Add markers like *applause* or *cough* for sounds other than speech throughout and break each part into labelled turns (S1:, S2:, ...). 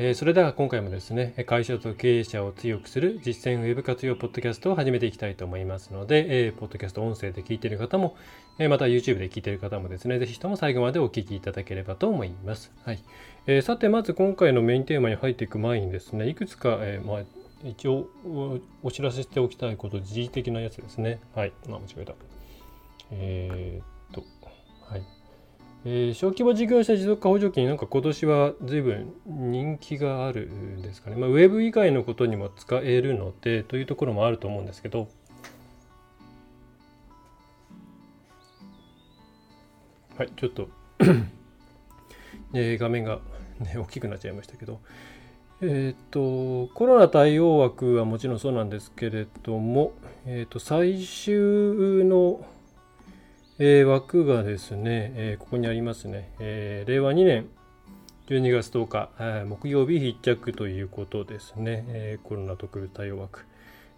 S1: えそれでは今回もですね、会社と経営者を強くする実践ウェブ活用ポッドキャストを始めていきたいと思いますので、えポッドキャスト音声で聞いている方も、えまた YouTube で聞いている方もですね、ぜひとも最後までお聞きいただければと思います。はい。えー、さて、まず今回のメインテーマに入っていく前にですね、いくつか、え、まあ、一応お知らせしておきたいこと、時事的なやつですね。はい。あ、間違えた。えー、えー、小規模事業者持続化補助金、なんか今年は随分人気があるんですかね。まあ、ウェブ以外のことにも使えるので、というところもあると思うんですけど、はい、ちょっと *coughs* えー、画面が、ね、大きくなっちゃいましたけど、えっ、と、コロナ対応枠はもちろんそうなんですけれども、えっ、と、最終のえー、枠がですね、えー、ここにありますね、えー、令和2年12月10日、木曜日必着ということですね、えコロナ特別対応枠。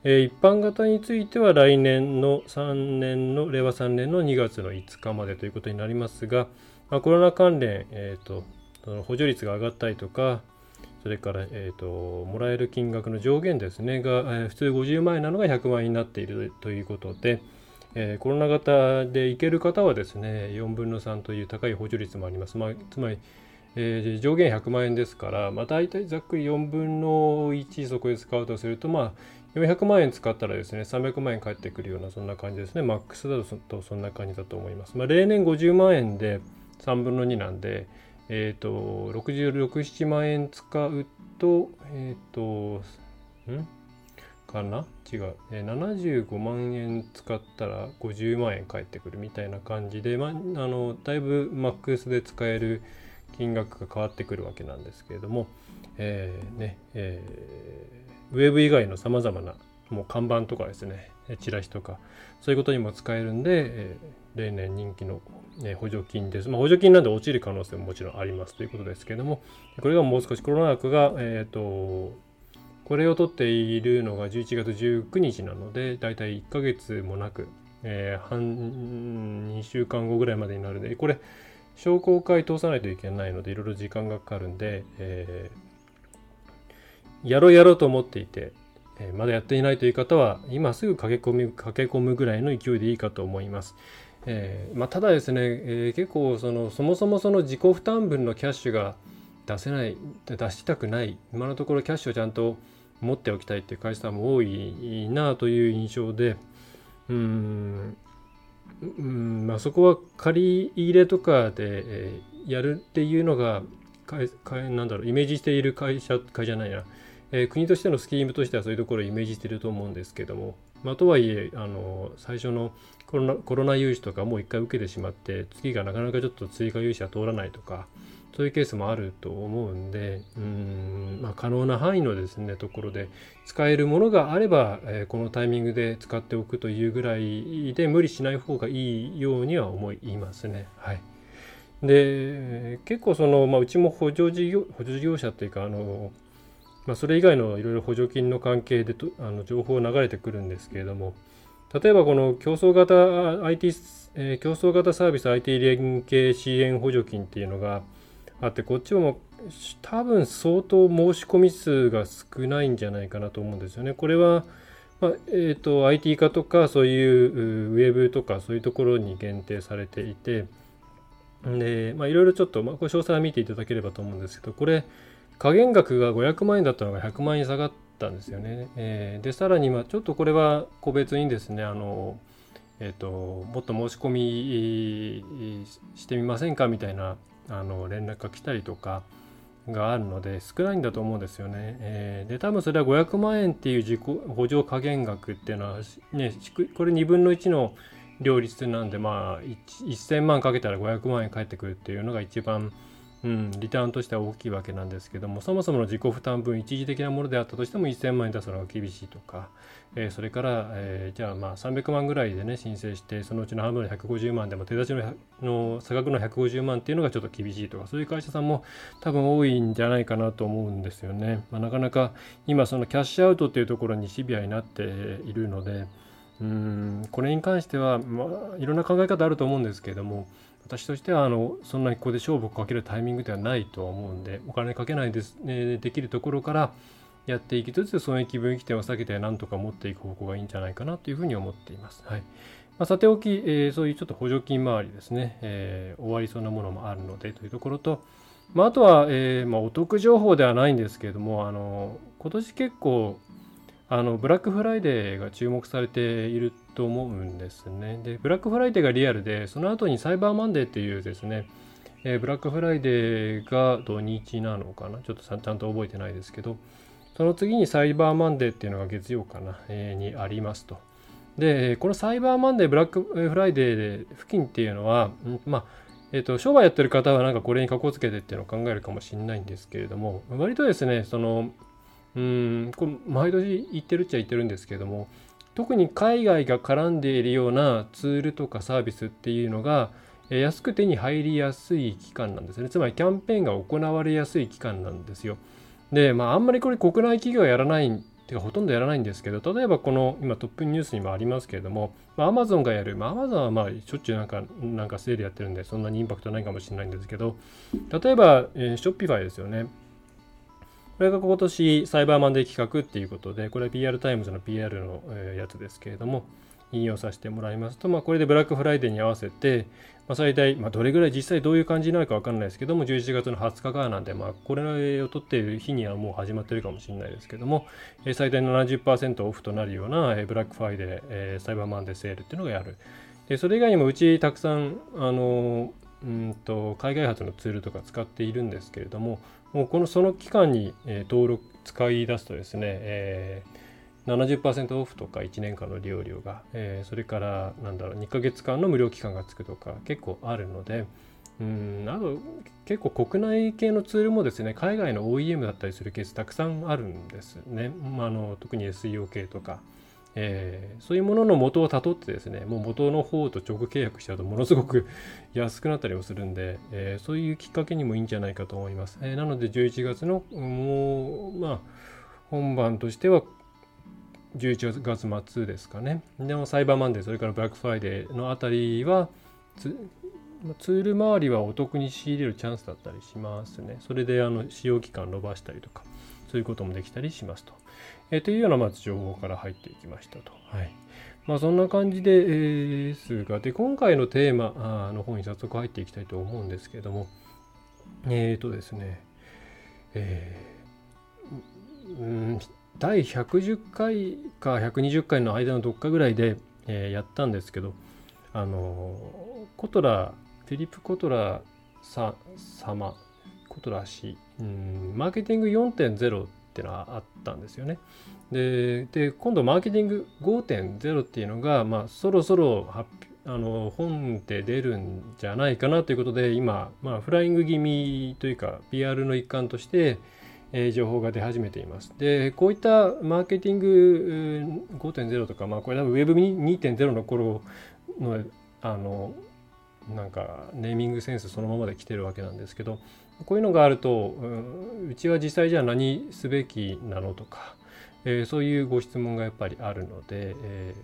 S1: え一般型については来年の3年の、令和3年の2月の5日までということになりますが、まあ、コロナ関連、えーと、その補助率が上がったりとか、それから、えーと、もらえる金額の上限ですね、が、えー、普通50万円なのが100万円になっているということで、えー、コロナ型で行ける方はですね4分の3という高い補助率もあります、まあ、つまり、えー、上限100万円ですから、まあ、大体ざっくり4分の1そこで使うとすると、まあ、400万円使ったらですね300万円返ってくるようなそんな感じですね。マックスだとそんな感じだと思います、まあ、例年50万円で3分の2なんでえっ、ー、と66、7万円使うとえっ、ー、とん？かな？違う、え75万円使ったら50万円返ってくるみたいな感じで、まあ、のだいぶマックスで使える金額が変わってくるわけなんですけれども、えー、ねえー、ウェブ以外のさまざまなもう看板とかですねチラシとかそういうことにも使えるんで、えー、例年人気の、ね、補助金です、まあ、補助金なんで落ちる可能性ももちろんありますということですけれどもこれがもう少しコロナ禍が、えっ、ー、とこれを撮っているのが11月19日なので、だいたい1ヶ月もなく、えー、半、2週間後ぐらいまでになるので、これ、商工会通さないといけないので、いろいろ時間がかかるんで、えー、やろうやろうと思っていて、えー、まだやっていないという方は、今すぐ駆け込み、駆け込むぐらいの勢いでいいかと思います。えーまあ、ただですね、えー、結構その、そもそもその自己負担分のキャッシュが出せない、出したくない、今のところキャッシュをちゃんと持っておきたいっていう会社さんも多いなという印象でうんうんまあそこは借り入れとかで、え、やるっていうのがかかなんだろうイメージしている会社会じゃないな、えー、国としてのスキームとしてはそういうところをイメージしてると思うんですけども、まあ、とはいえあの最初のコロナコロナ融資とかもう一回受けてしまって次がなかなかちょっと追加融資は通らないとかそういうケースもあると思うんで、うん、まあ、可能な範囲のですね、ところで使えるものがあれば、えー、このタイミングで使っておくというぐらいで無理しない方がいいようには思いますね。はい。で、結構その、まあ、うちも補助事業、補助事業者っていうか、あの、まあ、それ以外のいろいろ補助金の関係でとあの情報流れてくるんですけれども、例えばこの競争型 IT、えー、競争型サービス IT 連携支援補助金っていうのが、あってこっちも多分相当申し込み数が少ないんじゃないかなと思うんですよね。これは、まあ、えーと、IT 化とかそういうウェブとかそういうところに限定されていてで、まあ、いろいろちょっと、まあ、これ詳細は見ていただければと思うんですけどこれ加減額が500万円だったのが100万円下がったんですよね。えー、でさらに、ま、ちょっとこれは個別にですねあのえーともっと申し込みしてみませんかみたいなあの連絡が来たりとかがあるので少ないんだと思うんですよね。えー、で多分それは500万円っていう自己補助加減額っていうのは、ね、これ2分の1の両立なんでまあ1000万かけたら500万円返ってくるっていうのが一番うん、リターンとしては大きいわけなんですけどもそもそもの自己負担分一時的なものであったとしても1000万円出すのが厳しいとか、えー、それから、えー、じゃあまあ300万ぐらいでね申請してそのうちの半分の150万でも手出しのの差額の150万っていうのがちょっと厳しいとかそういう会社さんも多分多いんじゃないかなと思うんですよね、まあ、なかなか今そのキャッシュアウトっていうところにシビアになっているのでうんこれに関しては、まあ、いろんな考え方あると思うんですけれども私としてはあのそんなにここで勝負をかけるタイミングではないとは思うんでお金かけないです、ね、できるところからやっていきつつ損益分岐点を避けてなんとか持っていく方向がいいんじゃないかなというふうに思っています。はいまあ、さておき、えー、そういうちょっと補助金周りですね、えー、終わりそうなものもあるのでというところと、まあ、あとは、えーまあ、お得情報ではないんですけれどもあの今年結構あのブラックフライデーが注目されていると思うんですね。で、ブラックフライデーがリアルで、その後にサイバーマンデーっていうですね、えー、ブラックフライデーが土日なのかなちょっとちゃんと覚えてないですけど、その次にサイバーマンデーっていうのが月曜かな、えー、にありますと。で、このサイバーマンデー、ブラックフライデー付近っていうのは、まあ、えっ、と、商売やってる方はなんかこれにかこつけてっていうのを考えるかもしれないんですけれども、割とですね、その、うんこれ毎年言ってるっちゃ言ってるんですけども特に海外が絡んでいるようなツールとかサービスっていうのが安く手に入りやすい期間なんですね。つまりキャンペーンが行われやすい期間なんですよ。でまああんまりこれ国内企業はやらないてかほとんどやらないんですけど例えばこの今トップニュースにもありますけれども、まあ、Amazon がやる、まあ、Amazon はまあしょっちゅうなんかなんかセールやってるんでそんなにインパクトないかもしれないんですけど例えば、えー、 Shopify ですよね。これが今年サイバーマンデー企画っていうことで、これは PR タイムズの PR のやつですけれども、引用させてもらいますと、まあ、これでブラックフライデーに合わせて、まあ、最大、まあ、どれぐらい実際どういう感じになるか分かんないですけども、11月の20日からなんで、まあ、これを録っている日にはもう始まってるかもしれないですけども、最大70%オフとなるようなブラックフライデー、サイバーマンデーセールっていうのがやる。でそれ以外にもうちたくさん、あのうんと海外発のツールとか使っているんですけれども、もうこのその期間に、えー、登録使い出すとですね、えー、70%オフとか1年間の利用料が、えー、それからなんだろう2ヶ月間の無料期間がつくとか結構あるのでうんあと結構国内系のツールもですね海外の OEM だったりするケースたくさんあるんですね、まあ、あの特に SEO 系とか。えー、そういうものの元をたどってですねもう元の方と直契約しちゃうとものすごく *laughs* 安くなったりもするんで、えー、そういうきっかけにもいいんじゃないかと思います、えー、なので11月のもうまあ本番としては11月末ですかね。でもサイバーマンデーそれからブラックフライデーのあたりはツール周りはお得に仕入れるチャンスだったりしますね。それであの使用期間伸ばしたりとかそういうこともできたりしますと。えー、というようなまず情報から入っていきましたと。はい。まあ、そんな感じで、ですが、で、今回のテーマの方に早速入っていきたいと思うんですけれども、えっ、ー、とですね、えー、うん、第110回か120回の間のどっかぐらいで、えー、やったんですけど、あの、コトラ、フィリップ・コトラさ様、コトラ氏、うん、マーケティング4.0っっていうのはあったんですよね。でで今度マーケティング5.0っていうのが、まあ、そろそろ発あの本で出るんじゃないかなということで今、まあ、フライング気味というか PR の一環として、えー、情報が出始めています。でこういったマーケティング5.0とか、まあ、これ多分 Web2.0 の頃のあのなんかネーミングセンスそのままで来てるわけなんですけどこういうのがあると、うちは実際じゃあ何すべきなのとか、えー、そういうご質問がやっぱりあるので、え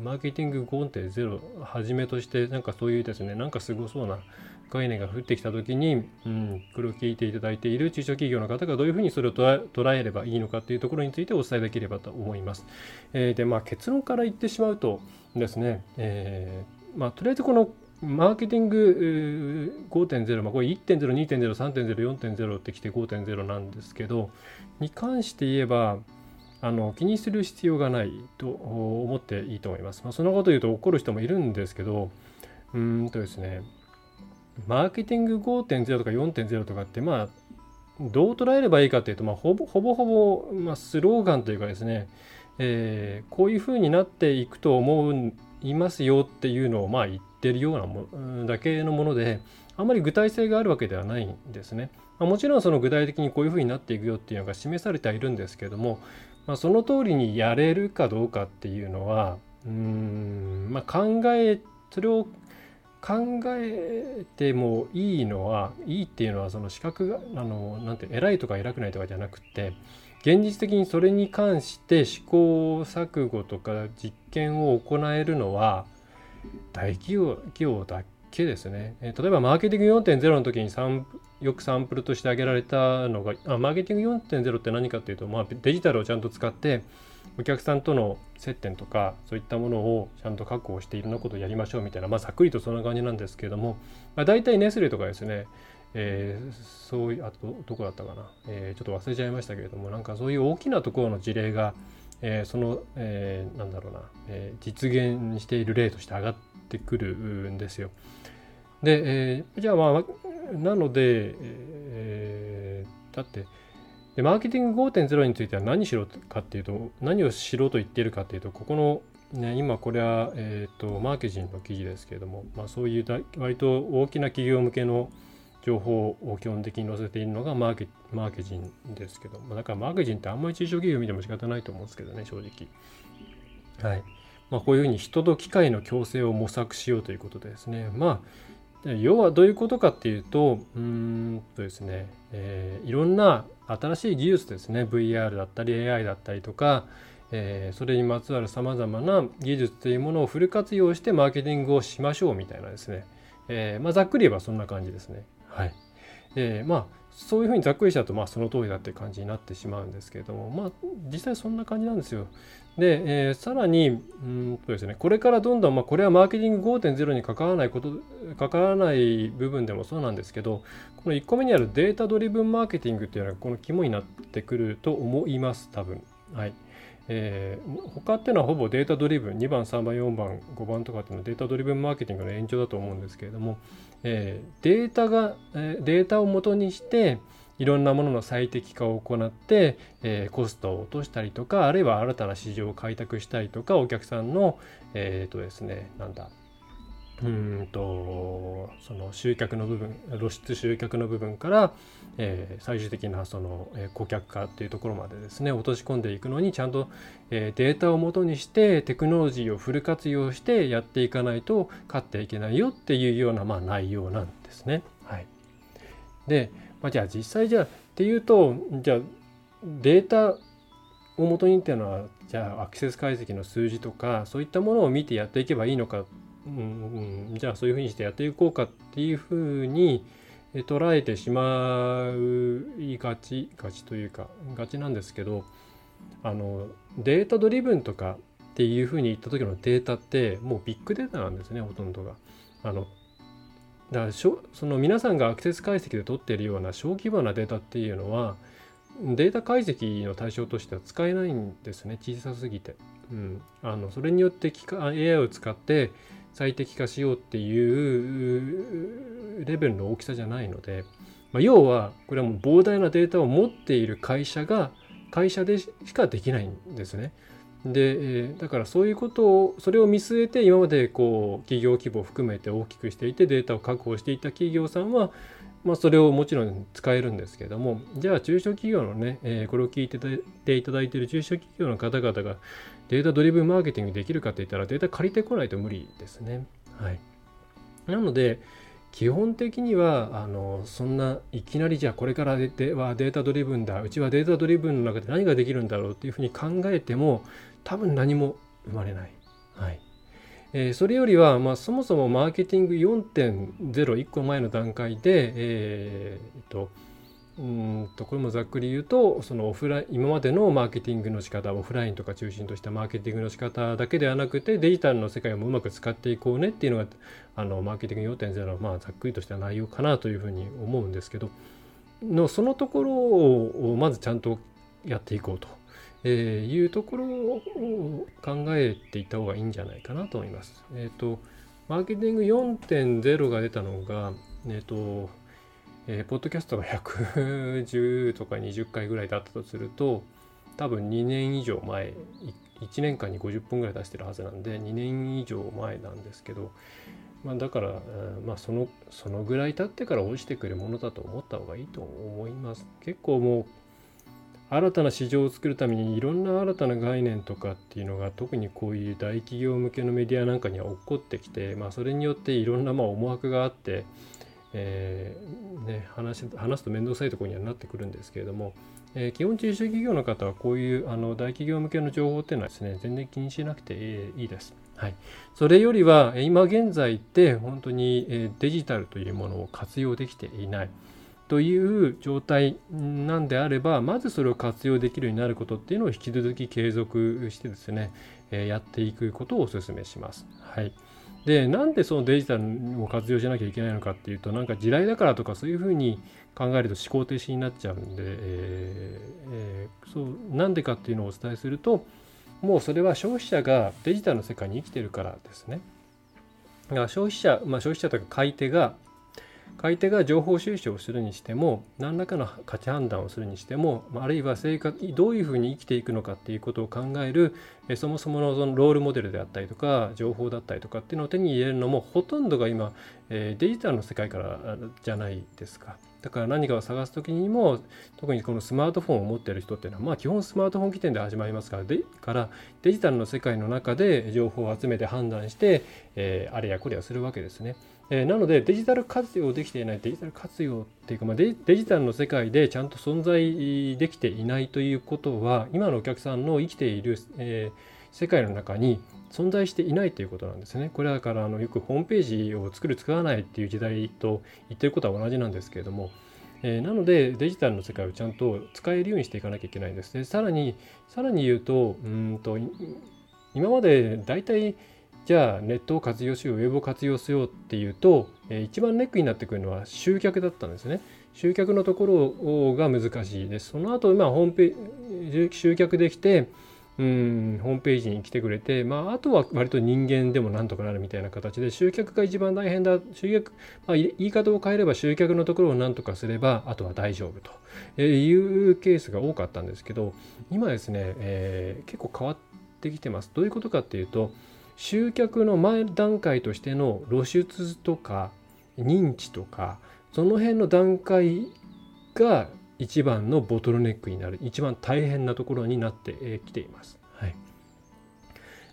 S1: ー、マーケティング5.0はじめとしてなんかそういうですねなんかすごそうな概念が降ってきた時に、うん、これを聞いていただいている中小企業の方がどういうふうにそれを捉えればいいのかというところについてお伝えできればと思います。えー、でまあ結論から言ってしまうとですね、えーまあ、とりあえずこのマーケティング5.0、まあ、これ1.0、2.0、3.0、4.0ってきて5.0なんですけど、に関して言えば、あの気にする必要がないと思っていいと思います。まあ、そのこと言うと怒る人もいるんですけど、うんとですね、マーケティング5.0とか4.0とかって、まあ、どう捉えればいいかというと、まあ、ほぼほぼほぼ、まあ、スローガンというかですね、えー、こういうふうになっていくと思いますよっていうのをまあ言ってるようなもだけのものであまり具体性があるわけではないんですね。まあ、もちろんその具体的にこういうふうになっていくよっていうのが示されてはいるんですけども、まあ、その通りにやれるかどうかっていうのはうーん、まあ、考えそれを考えてもいいのはいいっていうのはその資格があのなんて偉いとか偉くないとかじゃなくて現実的にそれに関して試行錯誤とか実験を行えるのは大企業企業だけですね。え例えばマーケティング4.0の時によくサンプルとして挙げられたのがあマーケティング4.0って何かっていうと、まあ、デジタルをちゃんと使ってお客さんとの接点とかそういったものをちゃんと確保していろんなことをやりましょうみたいな、まあ、ざっくりとそんな感じなんですけれども、まあ、大体ネスレとかですね、えー、そういうあとどこだったかな、えー、ちょっと忘れちゃいましたけれどもなんかそういう大きなところの事例が、えー、その、えー、なんだろうな、えー、実現している例として上がってくるんですよ。で、えー、じゃあまあなので、えー、だってでマーケティング5.0については何しろかっていうと何をしろと言っているかっていうとここの、ね、今これは、えーと、マーケジンの記事ですけれども、まあ、そういう割と大きな企業向けの情報を基本的に載せているのがマーケマーケジンですけど、まあ、だからマーケジンってあんまり中小企業見ても仕方ないと思うんですけどね正直。はいまあ、こういうふうに人と機械の共生を模索しようということでですねまあ要はどういうことかっていうとうんとですね、えー、いろんな新しい技術ですね VR だったり AI だったりとか、えー、それにまつわるさまざまな技術というものをフル活用してマーケティングをしましょうみたいなですね、えー、まあ、ざっくり言えばそんな感じですね。はい、えまあそういうふうにざっくりしちゃうとまあその通りだっていう感じになってしまうんですけれどもまあ実際そんな感じなんですよ。で、えー、さらにうんとですねこれからどんどん、まあ、これはマーケティング5.0に関わらないこと関わらない部分でもそうなんですけどこの1個目にあるデータドリブンマーケティングっていうのがこの肝になってくると思います多分。はい。えー、他っていうのはほぼデータドリブン2番3番4番5番とかっていうのはデータドリブンマーケティングの延長だと思うんですけれども、えー、データが、えー、データを元にしていろんなものの最適化を行って、えー、コストを落としたりとかあるいは新たな市場を開拓したりとかお客さんのえっ、ー、とですねなんだうんとその集客の部分露出集客の部分から、えー、最終的なその、えー、顧客化っていうところまでですね落とし込んでいくのにちゃんと、えー、データをもとにしてテクノロジーをフル活用してやっていかないと勝っていけないよっていうような、まあ、内容なんですね。はい、でまあ、じゃあ実際じゃあっていうとじゃあデータをもとにっていうのはじゃあアクセス解析の数字とかそういったものを見てやっていけばいいのか、うんうん、じゃあそういうふうにしてやっていこうかっていうふうに捉えてしまいがちがちというかがちなんですけどあのデータドリブンとかっていうふうに言った時のデータってもうビッグデータなんですねほとんどが。あのだからその皆さんがアクセス解析で取っているような小規模なデータっていうのはデータ解析の対象としては使えないんですね小さすぎて、うん、あのそれによって AI を使って最適化しようっていうレベルの大きさじゃないので、まあ、要はこれはもう膨大なデータを持っている会社が会社でしかできないんですね。で、だからそういうことをそれを見据えて今までこう企業規模を含めて大きくしていてデータを確保していた企業さんは、まあ、それをもちろん使えるんですけどもじゃあ中小企業のね、え、これを聞いていただいている中小企業の方々がデータドリブンマーケティングできるかって言ったらデータ借りてこないと無理ですね。はい、なので基本的にはあのそんないきなりじゃあこれからではデータドリブンだうちはデータドリブンの中で何ができるんだろうっていうふうに考えても多分何も生まれない。はいえー、それよりは、まあ、そもそもマーケティング4.01個前の段階で、えー、っとうんとこれもざっくり言うとそのオフライン今までのマーケティングの仕方オフラインとか中心としたマーケティングの仕方だけではなくてデジタルの世界もうまく使っていこうねっていうのがあのマーケティング4.0のまあざっくりとした内容かなというふうに思うんですけどのそのところをまずちゃんとやっていこうとえー、いうところを考えていった方がいいんじゃないかなと思います。えっ、ー、と、マーケティング4.0が出たのが、えっ、ー、と、えー、ポッドキャストが110とか20回ぐらいだったとすると、多分2年以上前、1年間に50分ぐらい出してるはずなんで、2年以上前なんですけど、まあ、だから、まあ、そのそのぐらい経ってから落ちてくるものだと思った方がいいと思います。結構もう新たな市場を作るためにいろんな新たな概念とかっていうのが特にこういう大企業向けのメディアなんかには起こってきて、まあ、それによっていろんなま思惑があって、えーね、話話すと面倒くさいところにはなってくるんですけれども、えー、基本中小企業の方はこういうあの大企業向けの情報っていうのはですね全然気にしなくていいです。はい、それよりは今現在って本当にデジタルというものを活用できていない。という状態なんであればまずそれを活用できるようになることっていうのを引き続き継続してですね、やっていくことをお勧めします。はい、でなんでそのデジタルを活用しなきゃいけないのかっていうとなんか地雷だからとかそういうふうに考えると思考停止になっちゃうんで、えーえー、そうなんでかっていうのをお伝えするともうそれは消費者がデジタルの世界に生きてるからですね。だから消費者、まあ、消費者とか買い手が買い手が情報収集をするにしても何らかの価値判断をするにしてもあるいは生活どういうふうに生きていくのかっていうことを考えるそもそものそのロールモデルであったりとか情報だったりとかっていうのを手に入れるのもほとんどが今デジタルの世界からじゃないですか。だから何かを探す時にも特にこのスマートフォンを持っている人っていうのはまあ基本スマートフォン起点で始まりますからでからデジタルの世界の中で情報を集めて判断して、えー、あれやこれやするわけですね。えー、なのでデジタル活用できていないデジタル活用っていうか、まあデ、ジタルの世界でちゃんと存在できていないということは今のお客さんの生きている、えー、世界の中に存在していないということなんですね。これだからあのよくホームページを作る作らないっていう時代と言ってることは同じなんですけれども、え、なのでデジタルの世界をちゃんと使えるようにしていかなきゃいけないんです。でさらにさらに言うとうんと今まで大体じゃあネットを活用しようウェブを活用しようっていうと、えー、一番ネックになってくるのは集客だったんですね。集客のところが難しいです。その後、まあ、ホームページ集客できてうんホームページに来てくれて、まあ、あとは割と人間でもなんとかなるみたいな形で集客が一番大変だ集客、まあ、言い方を変えれば集客のところをなんとかすればあとは大丈夫というケースが多かったんですけど今ですね、えー、結構変わってきてますどういうことかっていうと集客の前段階としての露出とか認知とかその辺の段階が一番のボトルネックになる一番大変なところになってきています。はい、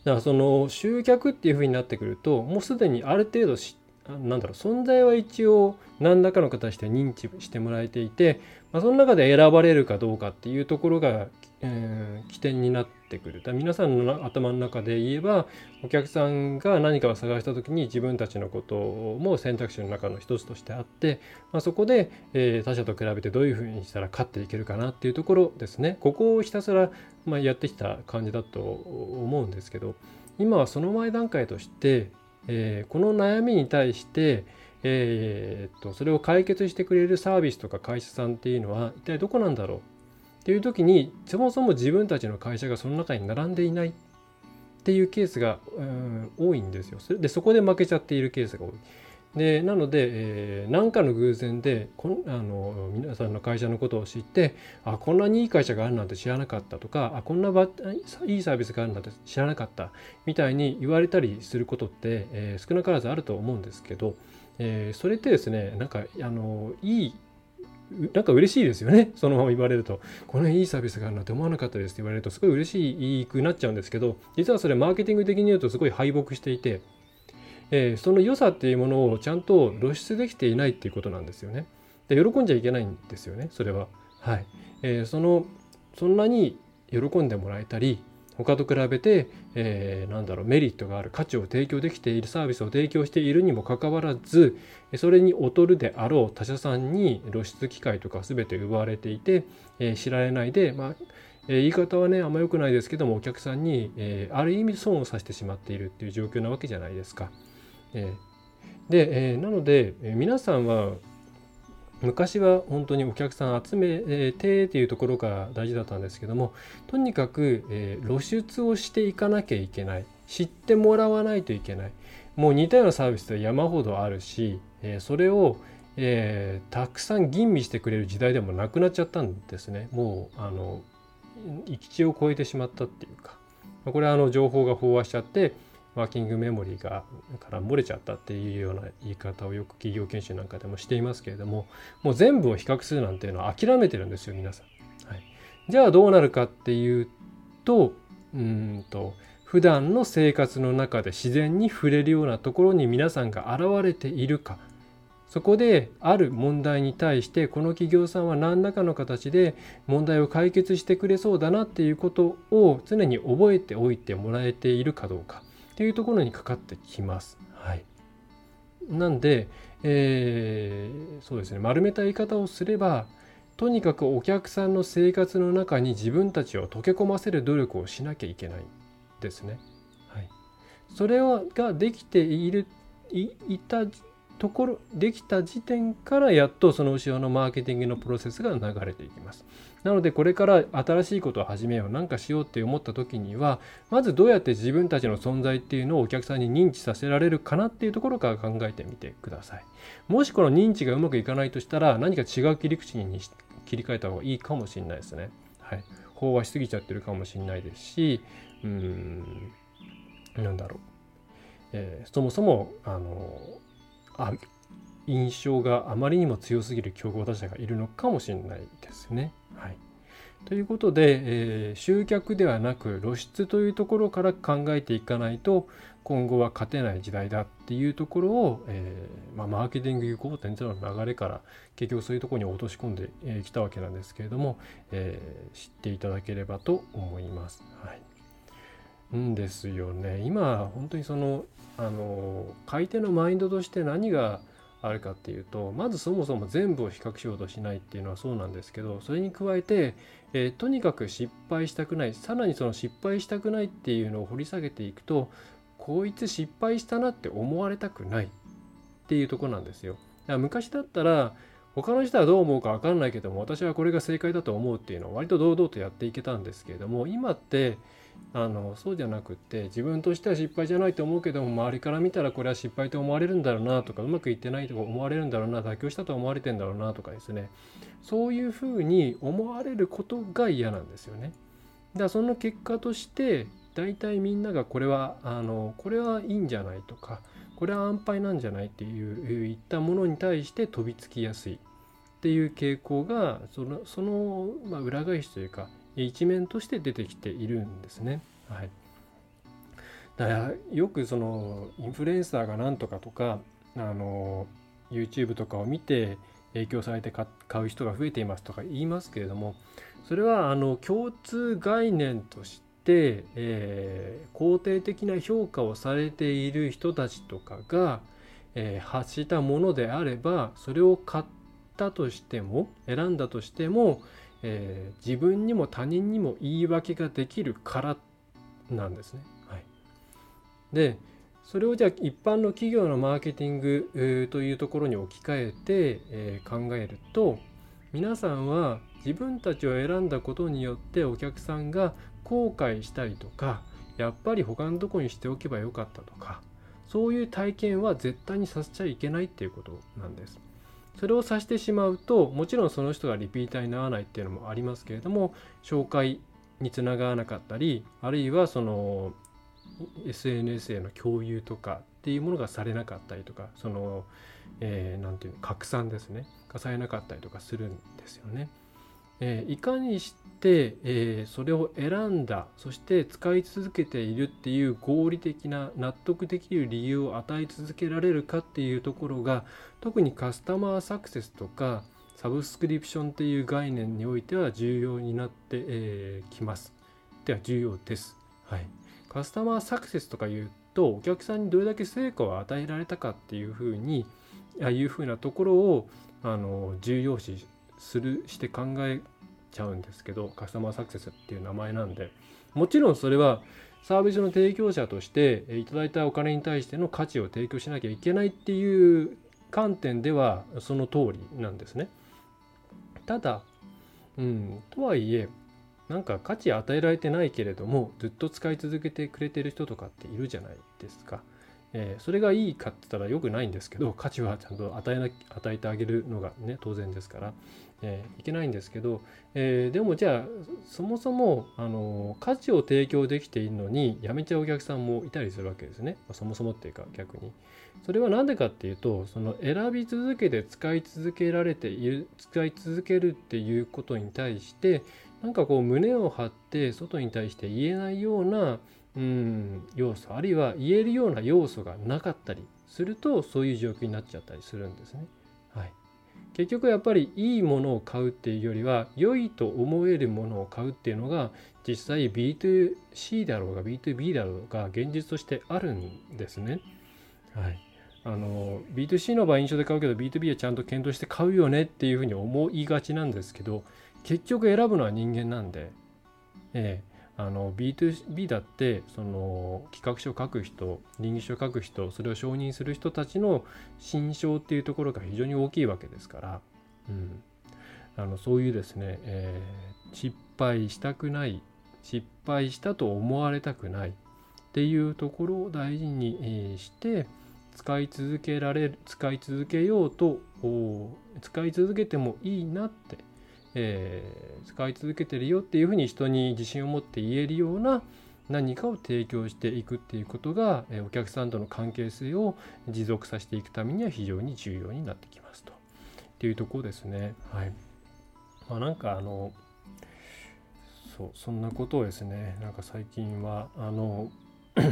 S1: だからその集客っていうふうになってくるともうすでにある程度なんだろう存在は一応何らかの形で認知してもらえていて、まあ、その中で選ばれるかどうかっていうところがえー、起点になってくる。だ皆さんの頭の中で言えばお客さんが何かを探した時に自分たちのことも選択肢の中の一つとしてあって、まあ、そこで、えー、他者と比べてどういうふうにしたら勝っていけるかなっていうところですね。ここをひたすら、まあ、やってきた感じだと思うんですけど今はその前段階として、えー、この悩みに対してえー、っとそれを解決してくれるサービスとか会社さんっていうのは一体どこなんだろうっていう時にそもそも自分たちの会社がその中に並んでいないっていうケースが、うん、多いんですよ。でそこで負けちゃっているケースが多い。でなので、えー、何かの偶然でこあの皆さんの会社のことを知ってあこんなにいい会社があるなんて知らなかったとかあこんないいサービスがあるなんて知らなかったみたいに言われたりすることって、えー、少なからずあると思うんですけど、えー、それってですねなんかあのいいなんか嬉しいですよね。*laughs* そのまま言われると。このいいサービスがあるなんて思わなかったですって言われると、すごい嬉しくなっちゃうんですけど、実はそれマーケティング的に言うとすごい敗北していて、えー、その良さっていうものをちゃんと露出できていないっていうことなんですよね。で喜んじゃいけないんですよね、それは。はい。えー、その、そんなに喜んでもらえたり、他と比べて、えー、なんだろうメリットがある価値を提供できているサービスを提供しているにもかかわらずそれに劣るであろう他社さんに露出機会とか全て奪われていて、えー、知られないで、まあえ、言い方はねあんま良くないですけどもお客さんに、えー、ある意味損をさせてしまっているっていう状況なわけじゃないですか。えー、で、えー、なので、えー、皆さんは昔は本当にお客さん集めてっていうところが大事だったんですけどもとにかく、え露出をしていかなきゃいけない。知ってもらわないといけない。もう似たようなサービスは山ほどあるし、えそれを、え、たくさん吟味してくれる時代でもなくなっちゃったんですね。もうあの行き地を超えてしまったっていうか。これはあの情報が飽和しちゃってワーキングメモリーがから漏れちゃったっていうような言い方をよく企業研修なんかでもしていますけれどももう全部を比較するなんていうのは諦めてるんですよ皆さん。はい、じゃあどうなるかっていうとうんと普段の生活の中で自然に触れるようなところに皆さんが現れているか。そこである問題に対してこの企業さんは何らかの形で問題を解決してくれそうだなっていうことを常に覚えておいてもらえているかどうか。っていうところにかかってきます。はい、なんで、えー、そうですね丸めた言い方をすればとにかくお客さんの生活の中に自分たちを溶け込ませる努力をしなきゃいけないですね。はい、それはができているいたところできた時点からやっとその後ろのマーケティングのプロセスが流れていきます。なのでこれから新しいことを始めよう何かしようって思った時にはまずどうやって自分たちの存在っていうのをお客さんに認知させられるかなっていうところから考えてみてください。もしこの認知がうまくいかないとしたら何か違う切り口に切り替えた方がいいかもしれないですね。はい。飽和しすぎちゃってるかもしれないですしうーんなんだろう、えー、そもそもあのあ印象があまりにも強すぎる競合他社がいるのかもしれないですね。はい、ということで、えー、集客ではなく露出というところから考えていかないと今後は勝てない時代だっていうところを、えー、まあ、マーケティング5.0の流れから結局そういうところに落とし込んでき、えたわけなんですけれども、えー、知っていただければと思います。はいんですよね今本当にそのあの買い手のマインドとして何があるかっていうとまずそもそも全部を比較しようとしないっていうのはそうなんですけどそれに加えて、えー、とにかく失敗したくないさらにその失敗したくないっていうのを掘り下げていくとこいつ失敗したなって思われたくないっていうとこなんですよ。だから昔だったら他の人はどう思うか分かんないけども私はこれが正解だと思うっていうのを割と堂々とやっていけたんですけれども今ってあのそうじゃなくって自分としては失敗じゃないと思うけども周りから見たらこれは失敗と思われるんだろうなとかうまくいってないと思われるんだろうな妥協したと思われてんだろうなとかですねそういうふうに思われることが嫌なんですよね。だからその結果として大体みんながこれはあのこれはいいんじゃないとかこれは安牌なんじゃないっていういったものに対して飛びつきやすいっていう傾向がそのその、まあ、裏返しというか一面として出てきているんですね。はい、だからよくそのインフルエンサーがなんとかとかあの YouTube とかを見て影響されて買う人が増えていますとか言いますけれどもそれはあの共通概念として、えー、肯定的な評価をされている人たちとかが、えー、発したものであればそれを買ったとしても選んだとしてもえー、自分にも他人にも言い訳ができるからなんですね。はい、でそれをじゃあ一般の企業のマーケティングというところに置き換えて、えー、考えると皆さんは自分たちを選んだことによってお客さんが後悔したりとかやっぱり他のとこにしておけばよかったとかそういう体験は絶対にさせちゃいけないっていうことなんです。それをさしてしまうともちろんその人がリピーターにならないっていうのもありますけれども紹介につながらなかったりあるいはその SNS への共有とかっていうものがされなかったりとかその何、えー、て言うの拡散ですねがされなかったりとかするんですよね。えー、いかにして、えー、それを選んだそして使い続けているっていう合理的な納得できる理由を与え続けられるかっていうところが特にカスタマーサクセスとかサブスクリプションっていう概念においては重要になってき、えー、ます。では重要です。はい。カスタマーサクセスとか言うとお客さんにどれだけ成果を与えられたかっていうふうにあいうふうなところをあの重要視するして考えちゃうんですけどカスタマーサクセスっていう名前なんでもちろんそれはサービスの提供者としていただいたお金に対しての価値を提供しなきゃいけないっていう観点ではその通りなんですね。ただ、うん、とはいえなんか価値与えられてないけれどもずっと使い続けてくれてる人とかっているじゃないですか。えー、それがいいかって言ったらよくないんですけど価値はちゃんと与えな与えてあげるのがね当然ですから、えー、いけないんですけど、えー、でもじゃあそもそも、あの価値を提供できているのにやめちゃうお客さんもいたりするわけですね、まあ、そもそもっていうか逆に。それは何でかっていうとその選び続けて使い続けられている使い続けるっていうことに対してなんかこう胸を張って外に対して言えないようなうん要素あるいは言えるような要素がなかったりするとそういう状況になっちゃったりするんですね。はい、結局やっぱりいいものを買うっていうよりは良いと思えるものを買うっていうのが実際 B2C だろうが B2B だろうが現実としてあるんですね。はい、あの B2C の場合印象で買うけど B2B はちゃんと検討して買うよねっていうふうに思いがちなんですけど結局選ぶのは人間なんで、ええあの B2B だってその企画書を書く人倫理書を書く人それを承認する人たちの心象っていうところが非常に大きいわけですから、うん、あのそういうですね、えー、失敗したくない失敗したと思われたくないっていうところを大事にして使い続けられる使い続けようと使い続けてもいいなってえー、使い続けてるよっていうふうに人に自信を持って言えるような何かを提供していくっていうことが、えー、お客さんとの関係性を持続させていくためには非常に重要になってきますと。っていうところですね。はい。まあ、なんかあのそうそんなことをですねなんか最近はあので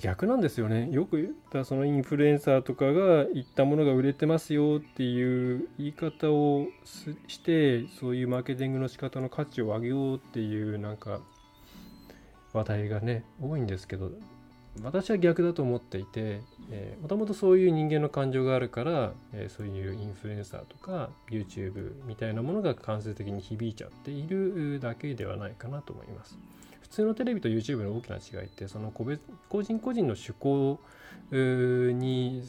S1: 逆なんですよね。よく言ったそのインフルエンサーとかが言ったものが売れてますよっていう言い方をしてそういうマーケティングの仕方の価値を上げようっていうなんか話題がね多いんですけど私は逆だと思っていてもともとそういう人間の感情があるから、えー、そういうインフルエンサーとか YouTube みたいなものが間接的に響いちゃっているだけではないかなと思います。普通のテレビと YouTube の大きな違いってその個別個人個人の趣向に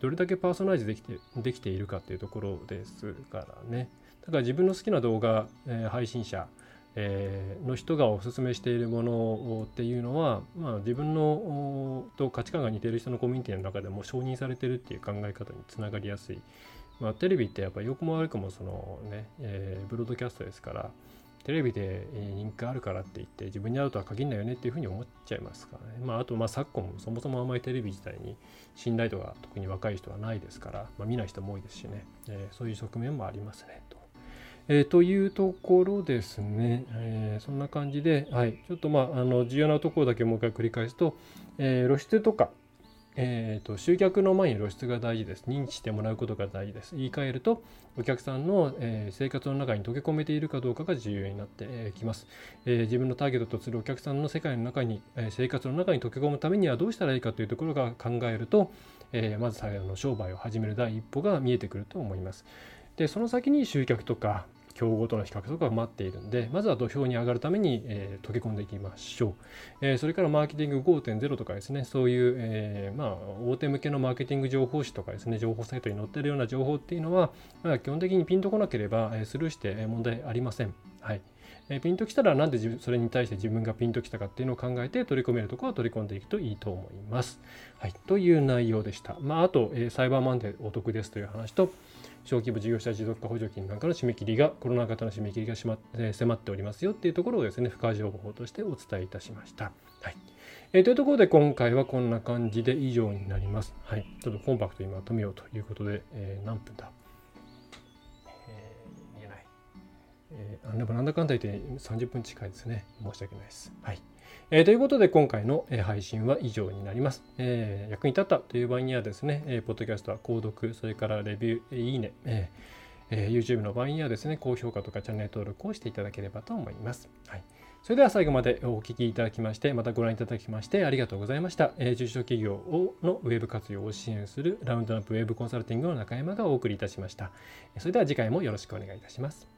S1: どれだけパーソナライズできてできているかっていうところですからねだから自分の好きな動画、えー、配信者、えー、の人がおすすめしているものっていうのは、まあ、自分のと価値観が似ている人のコミュニティの中でも承認されてるっていう考え方につながりやすい、まあ、テレビってやっぱ良くも悪くもそのね、えー、ブロードキャストですからテレビで人気があるからって言って自分に合うとは限らないよねっていうふうに思っちゃいますからね。まあ、あとまあ昨今そもそもあんまりテレビ自体に信頼度が特に若い人はないですから、まあ、見ない人も多いですしね、えー、そういう側面もありますねと。えー、というところですね、えー、そんな感じで、はい、ちょっとまああの重要なところだけもう一回繰り返すと、え露出とかえーと、集客の前に露出が大事です。認知してもらうことが大事です。言い換えると、お客さんの、え、生活の中に溶け込めているかどうかが重要になってきます、え、自分のターゲットとするお客さんの世界の中に、え、生活の中に溶け込むためにはどうしたらいいかというところが考えると、えまず最後の商売を始める第一歩が見えてくると思います。で、その先に集客とか、競合との比較とかが待っているんで、まずは土俵に上がるために、えー、溶け込んでいきましょう。え、それからマーケティング5.0とかですね、そういう、え、まあ、大手向けのマーケティング情報誌とかですね、情報サイトに載ってるような情報っていうのは、まあ、基本的にピンとこなければ、えスルーして問題ありません。はい。えピンときたらなんでそれに対して自分がピンときたかっていうのを考えて取り込めるところは取り込んでいくといいと思います。はい。という内容でした。まあ、あと、えサイバーマンデーお得ですという話と、小規模事業者持続化補助金なんかの締め切りがコロナ禍の締め切りがしま、えー、迫っておりますよっていうところをですね付加情報としてお伝えいたしました。はいえー、というところで今回はこんな感じで以上になります。はい、ちょっとコンパクトにまとめようということで、えー、何分だ、えー、でもなんだかんだ言って30分近いですね。申し訳ないです。はい。えー、ということで今回の配信は以上になります。えー、役に立ったという場合にはですね、えー、ポッドキャストは購読、それからレビュー、いいね、えー、YouTube の場合にはですね、高評価とかチャンネル登録をしていただければと思います。はい。それでは最後までお聞きいただきまして、またご覧いただきましてありがとうございました。えー、中小企業をのウェブ活用を支援するラウンドナップウェブコンサルティングの中山がお送りいたしました。それでは次回もよろしくお願いいたします。